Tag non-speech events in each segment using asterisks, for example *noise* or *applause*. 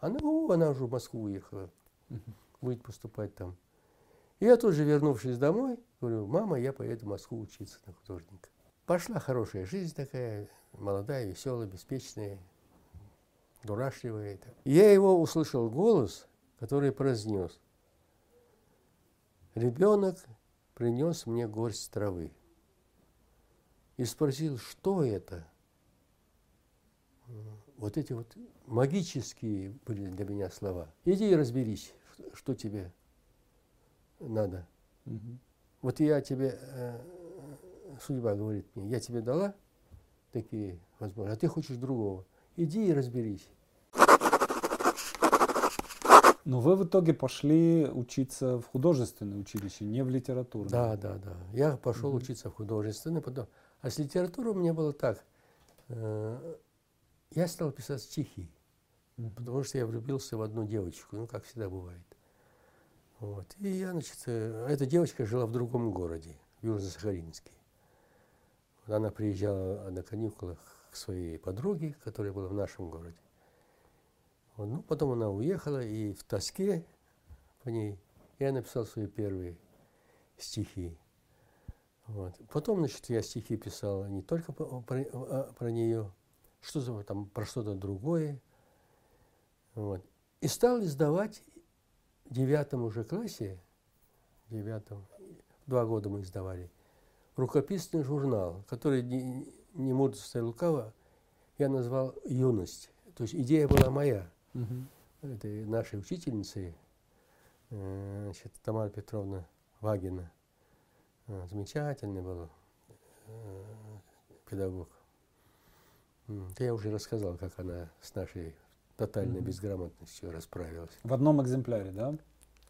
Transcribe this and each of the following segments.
Она, ну, она уже в Москву уехала, будет поступать там. И я тоже, вернувшись домой, говорю, мама, я поеду в Москву учиться на художника. Пошла хорошая жизнь такая, молодая, веселая, беспечная, дурашливая. Я его услышал голос, который произнес. Ребенок принес мне горсть травы и спросил, что это. Вот эти вот магические были для меня слова. Иди и разберись, что тебе надо. Угу. Вот я тебе, э, судьба говорит мне, я тебе дала такие возможности, а ты хочешь другого. Иди и разберись. Но вы в итоге пошли учиться в художественное училище, не в литературу. Да, да, да. Я пошел угу. учиться в художественное, потом. А с литературой у меня было так. Э, я стал писать стихи, потому что я влюбился в одну девочку, ну, как всегда бывает. Вот. И я, значит, э, эта девочка жила в другом городе, в Южно-Сахалинске. Она приезжала на каникулах к своей подруге, которая была в нашем городе. Вот. Ну, потом она уехала, и в тоске по ней я написал свои первые стихи. Вот. Потом, значит, я стихи писал не только про, про, про нее, что там, про что-то другое. Вот. И стал издавать в девятом уже классе, девятом, два года мы издавали, рукописный журнал, который не, не мудрство лукаво, я назвал «Юность». То есть идея была моя. Угу. Это нашей учительницы, э, значит, Тамара Петровна Вагина. Э, замечательный был э, педагог. Я уже рассказал, как она с нашей тотальной mm-hmm. безграмотностью расправилась. В одном экземпляре, да?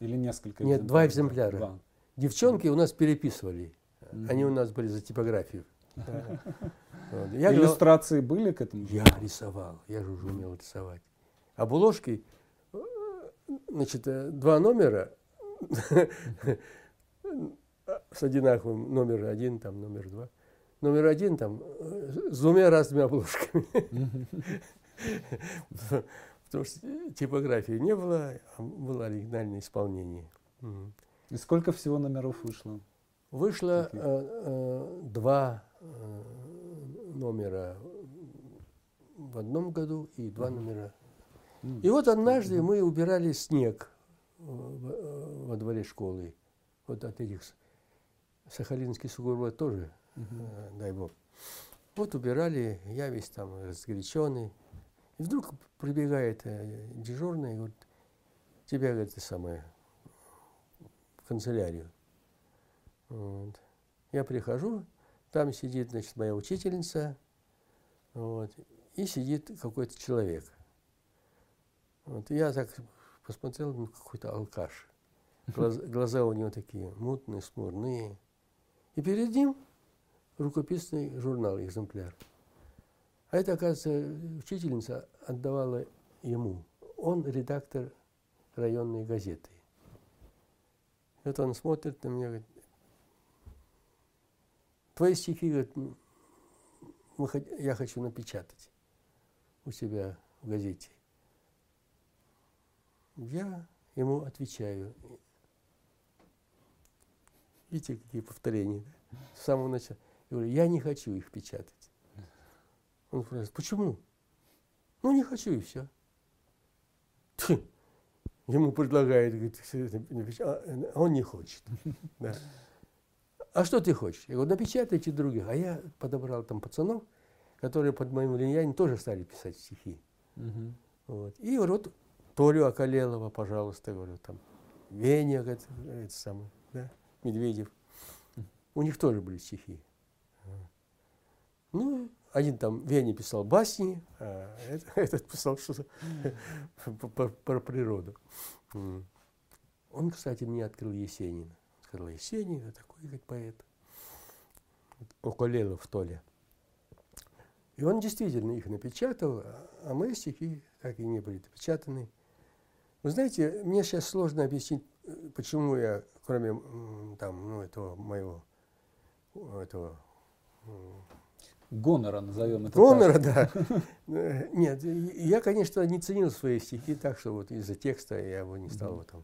Или несколько Нет, два экземпляра. Два. Девчонки у нас переписывали. Mm-hmm. Они у нас были за типографию. *laughs* Иллюстрации были к этому? Я рисовал. Я же уже умел рисовать. Обложки, значит, э, два номера *laughs* с одинаковым номер один, там номер два. Номер один там э, с двумя разными обложками. Потому что типографии не было, а было оригинальное исполнение. И сколько всего номеров вышло? Вышло э, э, два номера в одном году и два номера. И вот однажды мы убирали снег во дворе школы. Вот от этих Сахалинский сугробы тоже, угу. дай бог. Вот убирали, я весь там разгоряченный, и вдруг прибегает э, дежурный и говорит, тебя, говорит, это самое, в канцелярию. Вот. Я прихожу, там сидит, значит, моя учительница, вот, и сидит какой-то человек. Вот, я так посмотрел, ну, какой-то алкаш. Глаза, глаза у него такие мутные, смурные. И перед ним рукописный журнал, экземпляр. А это, оказывается, учительница отдавала ему. Он редактор районной газеты. Вот он смотрит на меня, говорит, твои стихи, говорит, я хочу напечатать у себя в газете. Я ему отвечаю. Видите, какие повторения? Да? С самого начала. Я говорю, я не хочу их печатать. Он спрашивает, почему? Ну, не хочу и все. Ему предлагают, говорит, а он не хочет. *laughs* Да. А что ты хочешь? Я говорю, напечатайте других. А я подобрал там пацанов, которые под моим влиянием тоже стали писать стихи. Угу. Вот. И вот Толю Акалелова, пожалуйста, говорю, там, Веня, это, это самое, да, Медведев. У них тоже были стихи. Ну, один там Веня писал басни, а *laughs* этот писал что-то *laughs* про природу. Он, кстати, мне открыл Есенина. Сказал, Есенин, это такой как поэт. Околелов Толя. И он действительно их напечатал, а мои стихи так и не были напечатаны. Вы знаете, мне сейчас сложно объяснить, почему я, кроме там, ну, этого моего, этого Гонора назовем это Гонора, да. *laughs* Э, нет, я, конечно, не ценил свои стихи так, что вот из-за текста я бы не стал там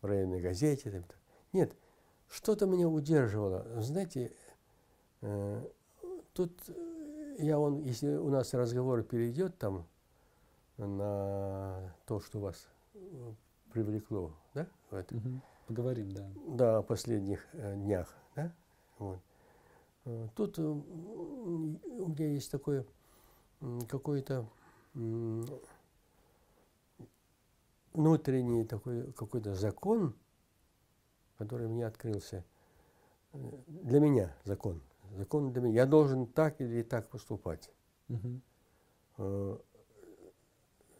в районной газете. Нет, что-то меня удерживало. Знаете, э, тут я он, если у нас разговор перейдет там на то, что вас привлекло, да? Поговорим, да. Да, о последних э, днях, да? Вот. Э, тут э, у меня есть такое какой-то внутренний такой какой-то закон, который мне открылся. Для меня закон. Закон для меня. Я должен так или так поступать. Угу.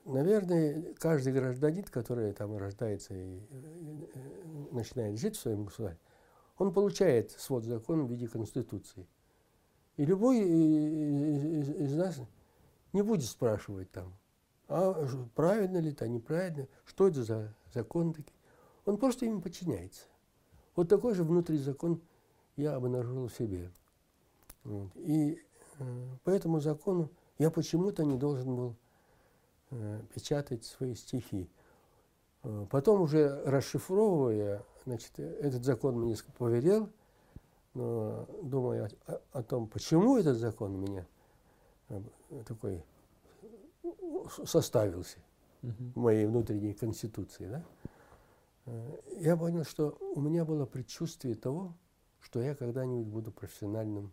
Наверное, каждый гражданин, который там рождается и начинает жить в своем государстве, он получает свод закона в виде Конституции. И любой из, нас не будет спрашивать там, а правильно ли это, неправильно, что это за закон такие. Он просто им подчиняется. Вот такой же внутренний закон я обнаружил в себе. Вот. И э, по этому закону я почему-то не должен был э, печатать свои стихи. Э, потом уже расшифровывая, значит, этот закон мне поверил, но думая о, о том, почему этот закон у меня э, такой составился угу. в моей внутренней конституции, да, э, я понял, что у меня было предчувствие того, что я когда-нибудь буду профессиональным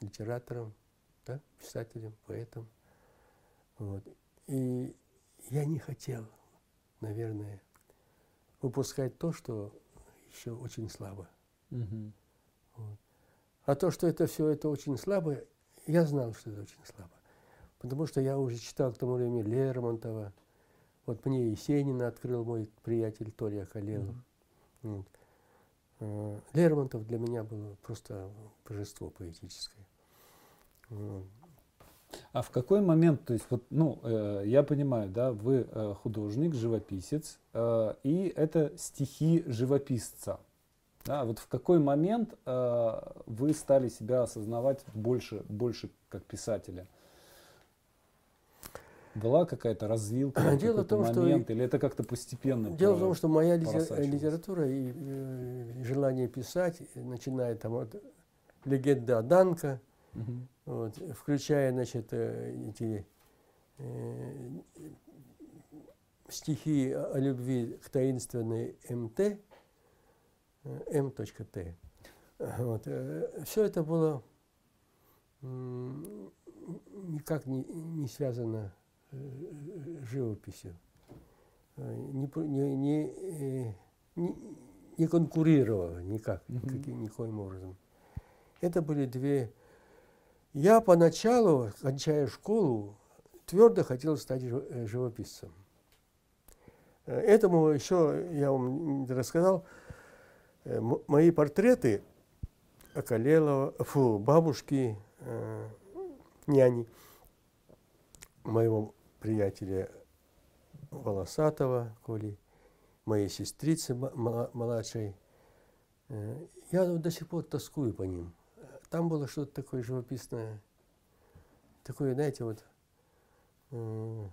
литератором, да, писателем, поэтом. Вот. И я не хотел, наверное, выпускать то, что еще очень слабо. Угу. Вот. А то, что это все это очень слабо, я знал, что это очень слабо. Потому что я уже читал к тому времени Лермонтова. Вот мне Есенина открыл мой приятель Толя Халилов. Mm-hmm. Вот. Э, Лермонтов для меня был просто божество поэтическое. А в какой момент, то есть вот, ну, э, я понимаю, да, вы э, художник, живописец, э, и это стихи живописца. Да, вот в какой момент э, вы стали себя осознавать больше, больше как писателя? Была какая-то развилка, дело в том, момент, что или это как-то постепенно? Дело в том, что моя литература и, и э, желание писать, начиная там от легенды о Данка, угу. вот, включая, значит, э, эти э, стихи о любви к таинственной МТ, m.t. Вот. Э, Все это было никак не, не связано с э, живописью, э, не, не, не, не, не конкурировало никак, mm-hmm. никоим образом. Это были две... Я поначалу, кончая школу, твердо хотел стать живописцем. Этому еще, я вам рассказал, Э, мои портреты Акалелова, фу, бабушки, э, няни, моего приятеля Волосатого, Коли, моей сестрицы младшей. Э, я до сих пор тоскую по ним. Там было что-то такое живописное, такое, знаете, вот э,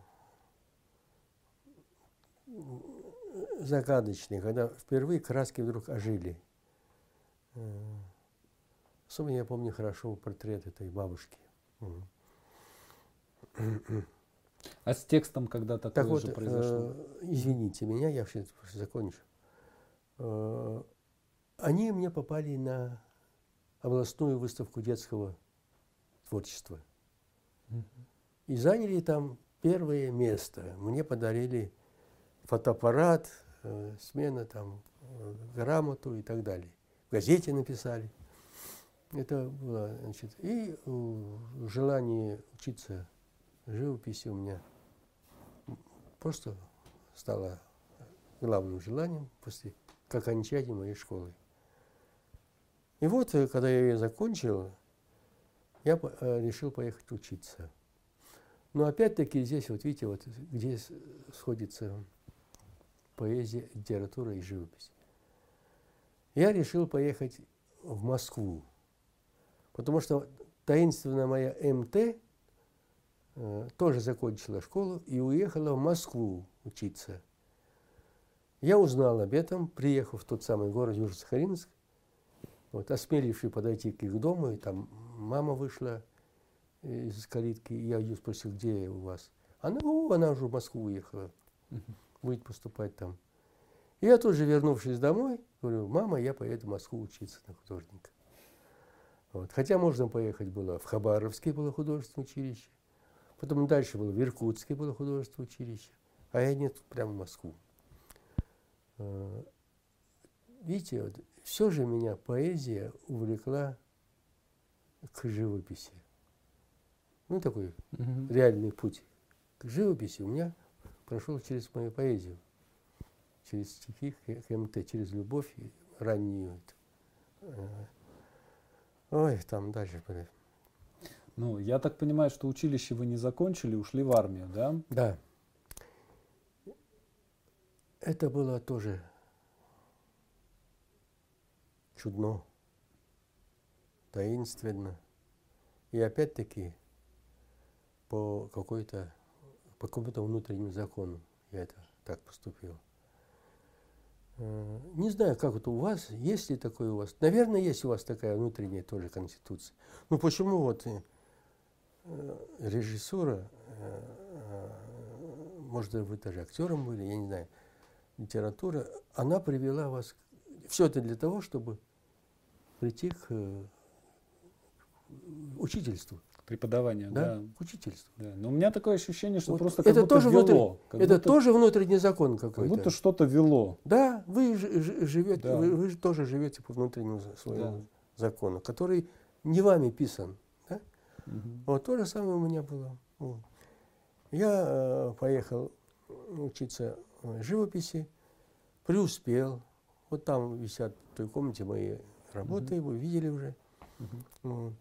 загадочный, когда впервые краски вдруг ожили. Э, особенно я помню хорошо портрет этой бабушки. А с текстом когда такое так вот, же произошло? Э, извините меня, я все закончу. Э, они мне попали на областную выставку детского творчества. И заняли там первое место. Мне подарили фотоаппарат, э, смена, там, э, грамоту и так далее. В газете написали. Это было, значит, и э, желание учиться живописи у меня просто стало главным желанием после как окончания моей школы. И вот, когда я ее закончил, я решил поехать учиться. Но опять-таки здесь, вот видите, вот где сходится поэзия, литература и живопись. Я решил поехать в Москву, потому что таинственная моя МТ э, тоже закончила школу и уехала в Москву учиться. Я узнал об этом, приехав в тот самый город Южно-Сахалинск, вот, осмеливший подойти к их дому, и там мама вышла из калитки, и я ее спросил, где у вас? Она, о, она уже в Москву уехала, будет поступать там. И я тут же, вернувшись домой, говорю, мама, я поеду в Москву учиться на художника. Вот. Хотя можно поехать было в Хабаровске было художественное училище, потом дальше было в Иркутске было художественное училище, а я нет, прямо в Москву. А, видите, вот, все же меня поэзия увлекла к живописи. Ну, такой угу. реальный путь к живописи у меня прошел через мою поэзию, через стихи ХМТ, через любовь раннюю. Э, ой, там дальше. Ну, я так понимаю, что училище вы не закончили, ушли в армию, да? Да. Это было тоже чудно, таинственно. И опять-таки по какой-то по какому-то внутреннему закону я это так поступил. Э, не знаю, как это у вас, есть ли такое у вас. Наверное, есть у вас такая внутренняя тоже конституция. Ну почему вот э, режиссура, э, может, вы даже актером были, я не знаю, литература, она привела вас... Все это для того, чтобы прийти к учительству преподаванию, да, да. к учительству. Да. Но у меня такое ощущение, что вот просто это как тоже будто вело. Внутри, это будто, тоже внутренний закон какой-то. Как будто что-то вело. Да, вы живете, да. Вы, вы тоже живете по внутреннему своему да. закону, который не вами писан. Да? Угу. Вот то же самое у меня было. Вот. Я э, поехал учиться живописи, преуспел. Вот там висят в той комнате мои работы, угу. вы видели уже. Угу. Вот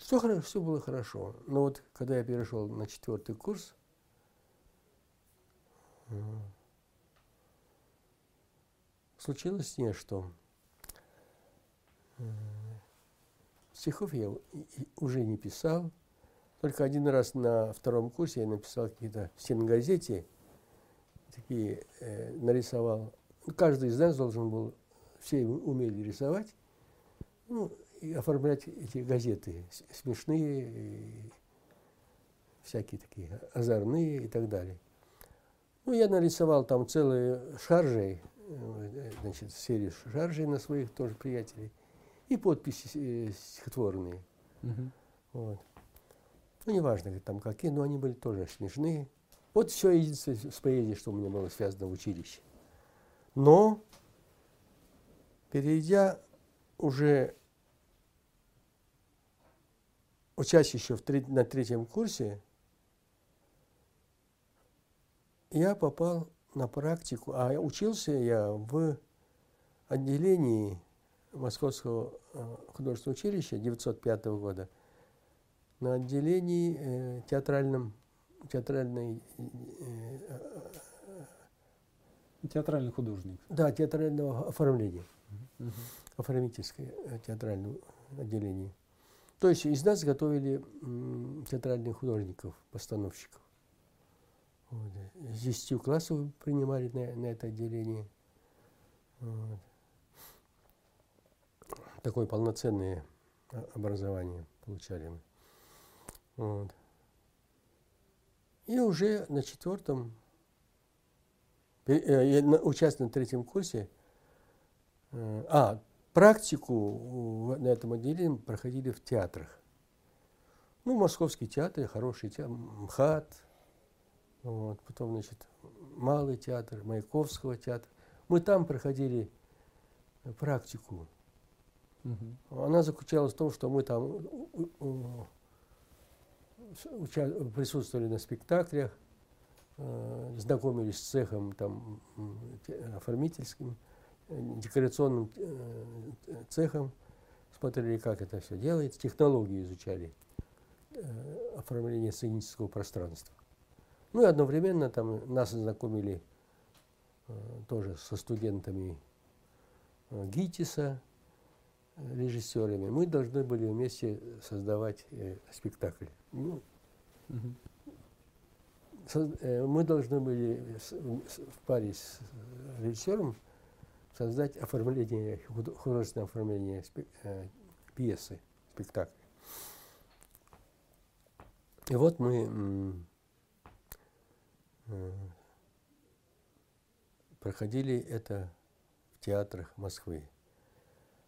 все, хорошо, все было хорошо. Но вот когда я перешел на четвертый курс, случилось не что. Стихов я уже не писал. Только один раз на втором курсе я написал какие-то в стенгазете, такие э, нарисовал. Каждый из нас должен был, все умели рисовать. Ну, и оформлять эти газеты смешные, всякие такие озорные и так далее. Ну, я нарисовал там целые шаржи, значит, серию шаржей на своих тоже приятелей и подписи э, стихотворные. Угу. Вот. Ну, неважно, там какие, но они были тоже смешные. Вот все единственное с поэзией, что у меня было связано в училище. Но, перейдя уже учась еще в треть, на третьем курсе, я попал на практику, а учился я в отделении Московского э, художественного училища 905 года на отделении э, театральном, театральной... Э, э, Театральный художник. Да, театрального оформления. Угу. Оформительское э, театральное отделение. То есть из нас готовили театральных художников, постановщиков. Вот. С 10 классов принимали на, на это отделение. Вот. Такое полноценное образование получали мы. Вот. И уже на четвертом, э, я участвовал на третьем курсе, а, практику на этом отделении проходили в театрах. Ну, московский театр, хороший театр, МХАТ, вот, потом, значит, Малый театр, Маяковского театра. Мы там проходили практику. Угу. Она заключалась в том, что мы там присутствовали на спектаклях, э, знакомились с цехом там, оформительским, декорационным э, цехом, смотрели, как это все делается, технологии изучали э, оформление сценического пространства. Ну и одновременно там нас знакомили э, тоже со студентами ГИТИСа, режиссерами. Мы должны были вместе создавать э, спектакль. Ну, со- э, мы должны были с- в паре с режиссером создать оформление, худо- художественное оформление э, пьесы, спектакля. И вот мы э, проходили это в театрах Москвы.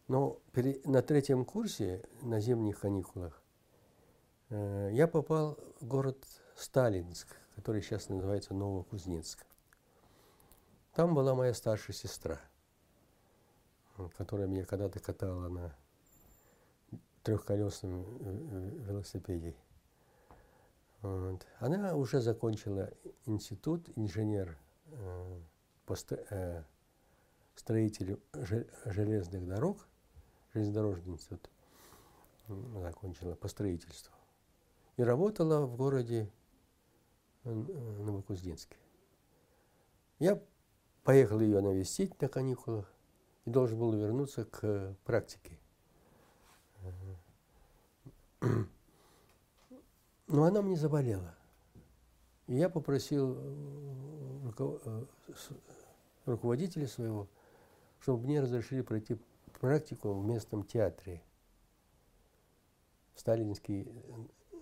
Но на третьем курсе, на зимних каникулах, э, я попал в город Сталинск, который сейчас называется Новокузнецк. Там была моя старшая сестра, которая меня когда-то катала на трехколесном э, э, велосипеде. Вот. Она уже закончила институт, инженер э, по ст- э, строителю же- железных дорог, железнодорожный институт закончила по строительству. И работала в городе э, Новокузнецке. Я поехал ее навестить на каникулах должен был вернуться к практике. *clears throat* Но она мне заболела. И я попросил э, э, руководителя своего, чтобы мне разрешили пройти практику в местном театре. Сталинский э,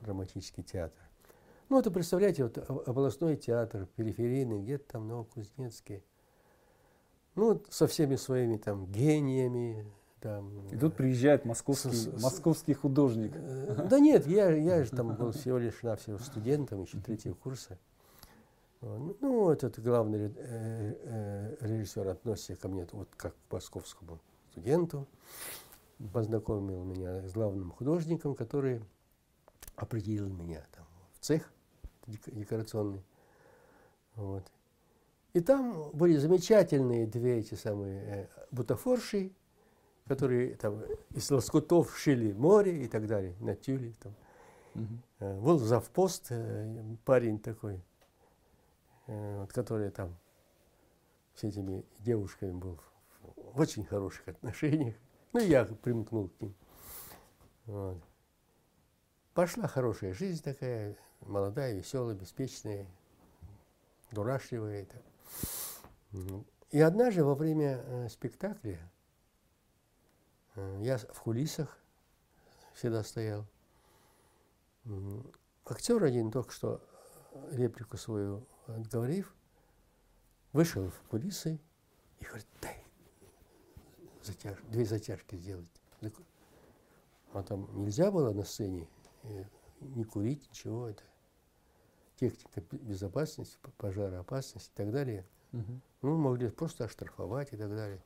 драматический театр. Ну, это, представляете, вот областной театр, периферийный, где-то там в Новокузнецке. Ну, со всеми своими там гениями. Там, И тут приезжает московский, С- московский художник. Э, Да нет, я, я же там был *laughs* всего лишь навсего студентом, еще третьего курса. Ну, Ну, этот главный э, э, режиссер относится ко мне вот как к московскому студенту. Познакомил меня с главным художником, который определил меня там в цех дек- декорационный. Вот. И там были замечательные две эти самые э, бутафорши, которые там из лоскутов шили море и так далее, на тюле. Там. Э, Был завпост, э, парень такой, вот, который там с этими девушками был в очень хороших отношениях. Ну, я примкнул к ним. Вот. Пошла хорошая жизнь такая, молодая, веселая, беспечная, дурашливая. так. М. И однажды во время э, спектакля э, я в кулисах всегда стоял. Актер один только что э, реплику свою отговорив, вышел в кулисы и говорит, дай затяж- две затяжки сделать. А там нельзя было на сцене не курить, ничего. Это техника бе- безопасности, пожароопасности и так далее. Мгм. Ну, могли просто оштрафовать и так далее.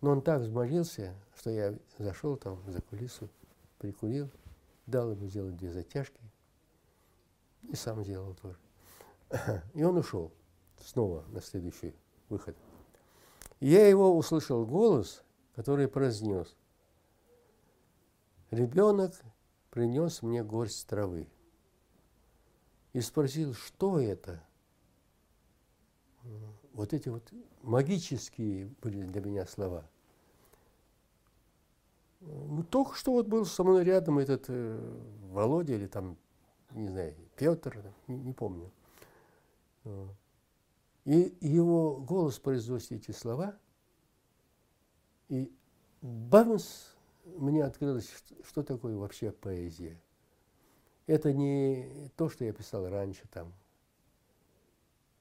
Но он так взмолился, что я зашел там за кулису, прикурил, дал ему сделать две затяжки и сам сделал тоже. И он ушел снова на следующий выход. И я его услышал голос, который произнес. Ребенок принес мне горсть травы и спросил, что это? Вот эти вот магические были для меня слова. Ну, только что вот был со мной рядом этот э, Володя или там, не знаю, Петр, не, не помню. И его голос произносит эти слова, и бамс, мне открылось, что, что такое вообще поэзия. Это не то, что я писал раньше там.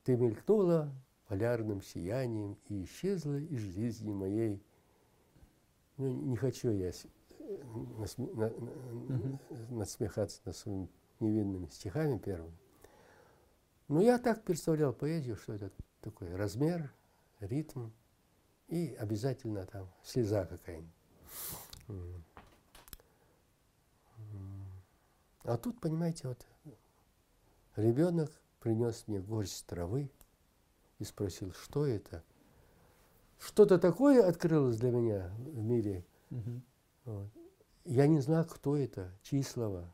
Ты мелькнула полярным сиянием и исчезла из жизни моей. Ну, не хочу я насме- на- на- насмехаться над своими невинными стихами первыми. Но я так представлял поэзию, что это такой размер, ритм и обязательно там слеза какая-нибудь. А тут, понимаете, вот ребенок принес мне горсть травы и спросил, что это. Что-то такое открылось для меня в мире. Мгм. Вот. Я не знаю, кто это, чьи слова.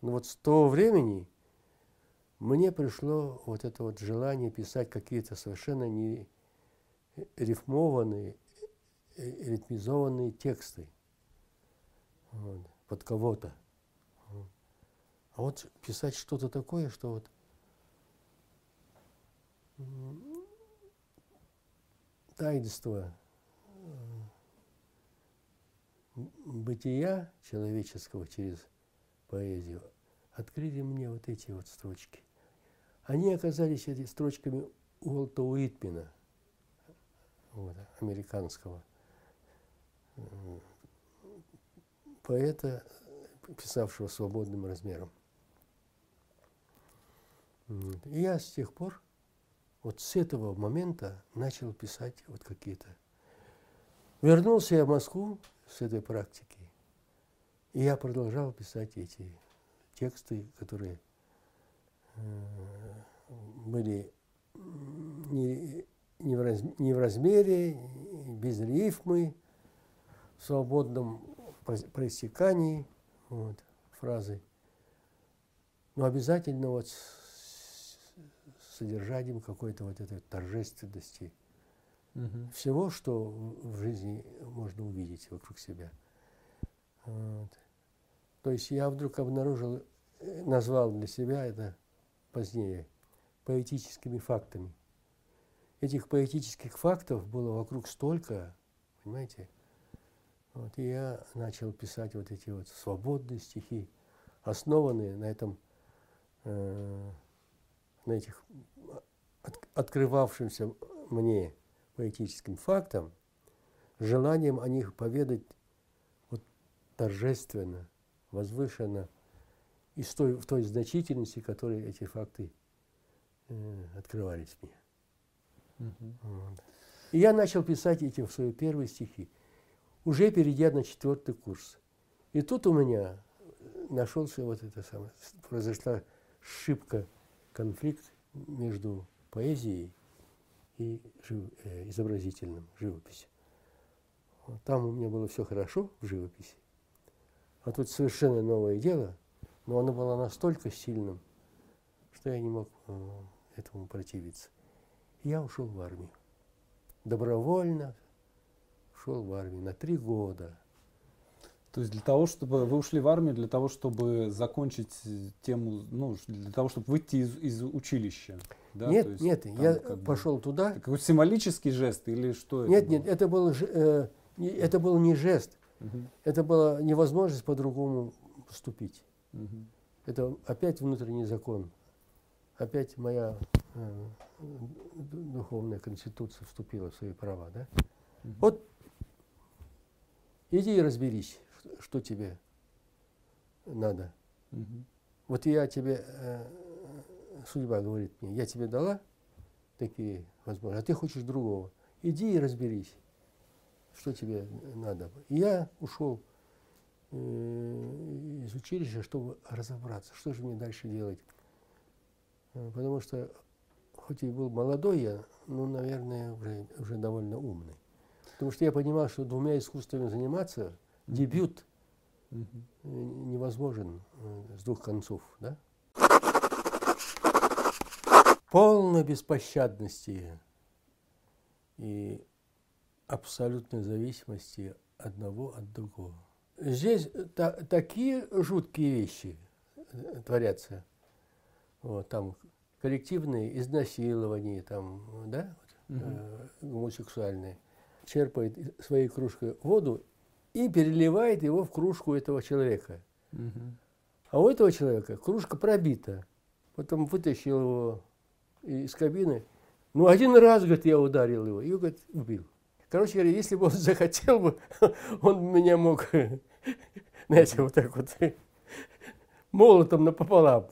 Но вот с того времени мне пришло вот это вот желание писать какие-то совершенно не рифмованные, ритмизованные тексты вот, под кого-то. А вот писать что-то такое, что вот таинство бытия человеческого через поэзию открыли мне вот эти вот строчки. Они оказались эти строчками Уолта Уитмена, вот, американского поэта, писавшего свободным размером. И я с тех пор, вот с этого момента начал писать вот какие-то. Вернулся я в Москву с этой практики, и я продолжал писать эти тексты, которые э, были не, не, в, раз, не в размере, без рифмы, в свободном проистекании вот, фразы, но обязательно вот содержанием какой-то вот этой торжественности угу. всего, что в жизни можно увидеть вокруг себя. Вот. То есть я вдруг обнаружил, э, назвал для себя это позднее поэтическими фактами. Этих поэтических фактов было вокруг столько, понимаете? Вот, и я начал писать вот эти вот свободные стихи, основанные на этом, э, на этих от, открывавшимся мне поэтическим фактам, желанием о них поведать вот торжественно, возвышенно и с той, в той значительности, которой эти факты э, открывались мне. Угу. Вот. И я начал писать эти в свои первые стихи, уже перейдя на четвертый курс. И тут у меня нашелся вот это самое, произошла шибка, конфликт между поэзией и жив, э, изобразительным, живописью. Там у меня было все хорошо в живописи, а тут совершенно новое дело, но оно было настолько сильным, что я не мог э, этому противиться. Я ушел в армию. Добровольно ушел в армию на три года. То есть для того, чтобы вы ушли в армию, для того, чтобы закончить тему, ну, для того, чтобы выйти из, из училища. Да? Нет, есть, нет, там, я пошел бы, туда. Какой символический жест или что? Нет, это нет, это был, э, это был не жест, угу. это была невозможность по-другому поступить. Угу. Это опять внутренний закон, опять моя э, духовная конституция вступила в свои права, да? Угу. Вот иди и разберись, что тебе надо. Угу. Вот я тебе, э, судьба говорит мне, я тебе дала такие возможности, а ты хочешь другого. Иди и разберись, что тебе надо. И я ушел э, из училища, чтобы разобраться, что же мне дальше делать. Э, потому что, хоть и был молодой я, но, наверное, уже, уже довольно умный. Потому что я понимал, что двумя искусствами заниматься, дебют невозможен э, с двух концов. Да? Полной беспощадности и абсолютной зависимости одного от другого. Здесь та, такие жуткие вещи э, творятся. Вот, там коллективные изнасилования, там, да, угу. э, гомосексуальные черпает своей кружкой воду и переливает его в кружку этого человека. Угу. А у этого человека кружка пробита. Потом вытащил его из кабины. Ну, один раз, говорит, я ударил его. И, говорит, убил. Короче говоря, если бы он *laughs* захотел бы, он меня мог, *laughs* знаете, вот так вот, *laughs* молотом напополам